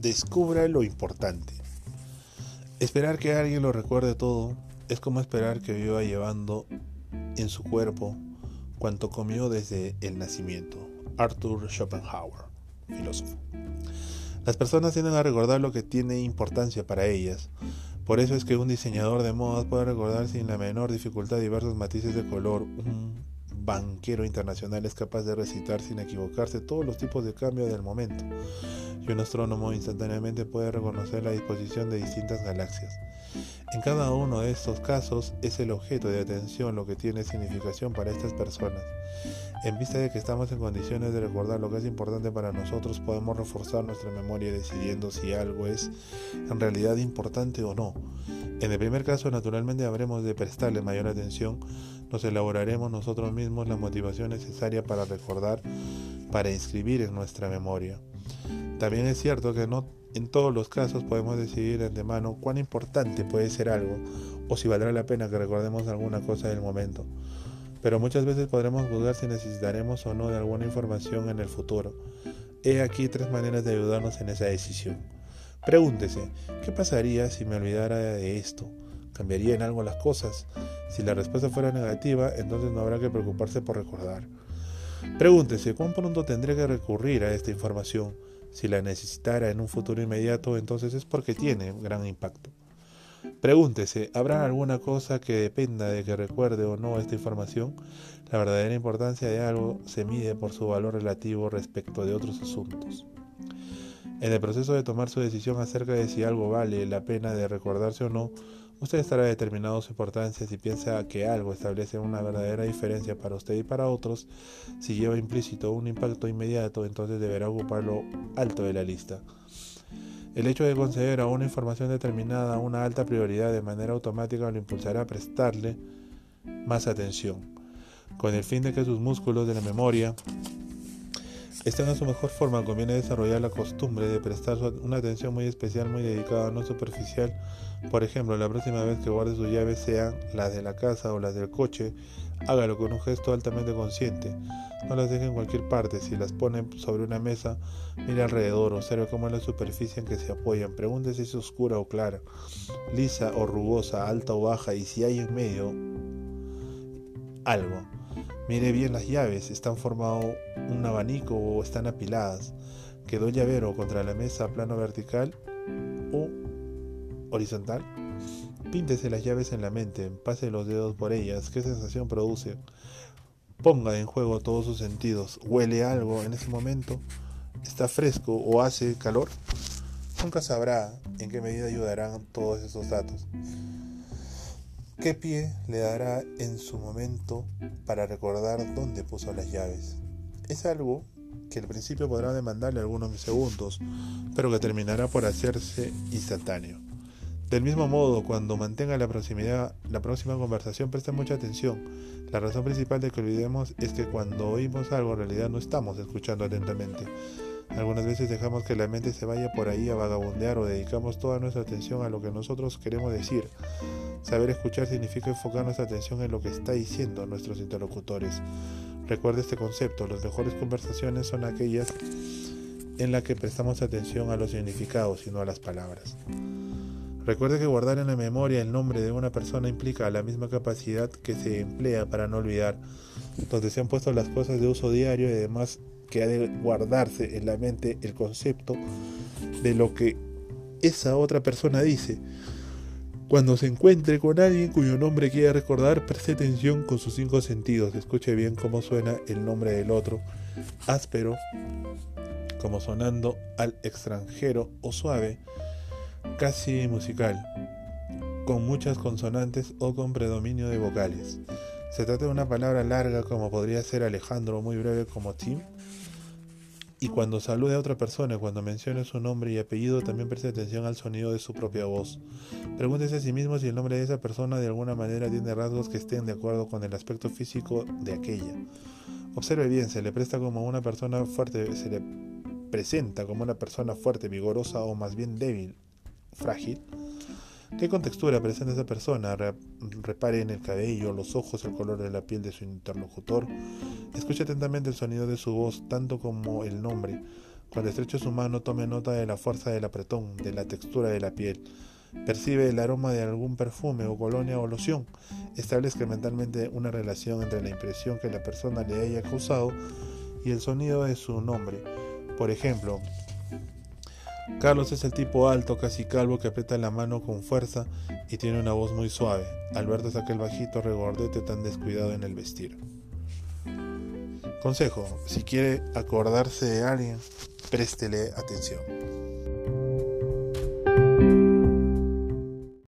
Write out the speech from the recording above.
Descubra lo importante. Esperar que alguien lo recuerde todo es como esperar que viva llevando en su cuerpo cuanto comió desde el nacimiento. Arthur Schopenhauer, filósofo. Las personas tienden a recordar lo que tiene importancia para ellas. Por eso es que un diseñador de modas puede recordar sin la menor dificultad diversos matices de color. Un banquero internacional es capaz de recitar sin equivocarse todos los tipos de cambio del momento. Un astrónomo instantáneamente puede reconocer la disposición de distintas galaxias. En cada uno de estos casos es el objeto de atención lo que tiene significación para estas personas. En vista de que estamos en condiciones de recordar lo que es importante para nosotros, podemos reforzar nuestra memoria decidiendo si algo es en realidad importante o no. En el primer caso, naturalmente habremos de prestarle mayor atención, nos elaboraremos nosotros mismos la motivación necesaria para recordar, para inscribir en nuestra memoria. También es cierto que no en todos los casos podemos decidir de antemano cuán importante puede ser algo o si valdrá la pena que recordemos alguna cosa del momento. Pero muchas veces podremos dudar si necesitaremos o no de alguna información en el futuro. He aquí tres maneras de ayudarnos en esa decisión. Pregúntese, ¿qué pasaría si me olvidara de esto? ¿Cambiaría en algo las cosas? Si la respuesta fuera negativa, entonces no habrá que preocuparse por recordar. Pregúntese, ¿cuán pronto tendré que recurrir a esta información? Si la necesitara en un futuro inmediato, entonces es porque tiene gran impacto. Pregúntese, ¿habrá alguna cosa que dependa de que recuerde o no esta información? La verdadera importancia de algo se mide por su valor relativo respecto de otros asuntos. En el proceso de tomar su decisión acerca de si algo vale la pena de recordarse o no, Usted estará determinado su importancia si piensa que algo establece una verdadera diferencia para usted y para otros. Si lleva implícito un impacto inmediato, entonces deberá ocuparlo alto de la lista. El hecho de conceder a una información determinada una alta prioridad de manera automática lo impulsará a prestarle más atención, con el fin de que sus músculos de la memoria estén a su mejor forma. Conviene desarrollar la costumbre de prestar una atención muy especial, muy dedicada, no superficial por ejemplo, la próxima vez que guarde sus llaves sean las de la casa o las del coche, hágalo con un gesto altamente consciente. No las deje en cualquier parte. Si las pone sobre una mesa, mire alrededor, observe cómo es la superficie en que se apoyan. Pregunte si es oscura o clara, lisa o rugosa, alta o baja, y si hay en medio algo. Mire bien las llaves, están formado un abanico o están apiladas. Quedó llavero contra la mesa plano vertical o horizontal? Píntese las llaves en la mente, pase los dedos por ellas, qué sensación produce. Ponga en juego todos sus sentidos. ¿Huele algo en ese momento? ¿Está fresco o hace calor? Nunca sabrá en qué medida ayudarán todos esos datos. ¿Qué pie le dará en su momento para recordar dónde puso las llaves? Es algo que al principio podrá demandarle algunos segundos, pero que terminará por hacerse instantáneo. Del mismo modo, cuando mantenga la proximidad, la próxima conversación, preste mucha atención. La razón principal de que olvidemos es que cuando oímos algo en realidad no estamos escuchando atentamente. Algunas veces dejamos que la mente se vaya por ahí a vagabundear o dedicamos toda nuestra atención a lo que nosotros queremos decir. Saber escuchar significa enfocar nuestra atención en lo que está diciendo nuestros interlocutores. Recuerde este concepto, las mejores conversaciones son aquellas en las que prestamos atención a los significados y no a las palabras. Recuerde que guardar en la memoria el nombre de una persona implica la misma capacidad que se emplea para no olvidar, donde se han puesto las cosas de uso diario y además que ha de guardarse en la mente el concepto de lo que esa otra persona dice. Cuando se encuentre con alguien cuyo nombre quiera recordar, preste atención con sus cinco sentidos. Escuche bien cómo suena el nombre del otro, áspero, como sonando al extranjero, o suave, casi musical, con muchas consonantes o con predominio de vocales. Se trata de una palabra larga como podría ser Alejandro, muy breve como Tim. Y cuando salude a otra persona, cuando mencione su nombre y apellido, también preste atención al sonido de su propia voz. Pregúntese a sí mismo si el nombre de esa persona de alguna manera tiene rasgos que estén de acuerdo con el aspecto físico de aquella. Observe bien, se le presta como una persona fuerte, se le presenta como una persona fuerte, vigorosa o más bien débil, frágil. ¿Qué contextura presenta esa persona? repare en el cabello, los ojos, el color de la piel de su interlocutor. Escuche atentamente el sonido de su voz, tanto como el nombre. Cuando estreche su mano, tome nota de la fuerza del apretón, de la textura de la piel. Percibe el aroma de algún perfume o colonia o loción. Establezca mentalmente una relación entre la impresión que la persona le haya causado y el sonido de su nombre. Por ejemplo, Carlos es el tipo alto, casi calvo, que aprieta la mano con fuerza y tiene una voz muy suave. Alberto es aquel bajito regordete tan descuidado en el vestir. Consejo, si quiere acordarse de alguien, préstele atención.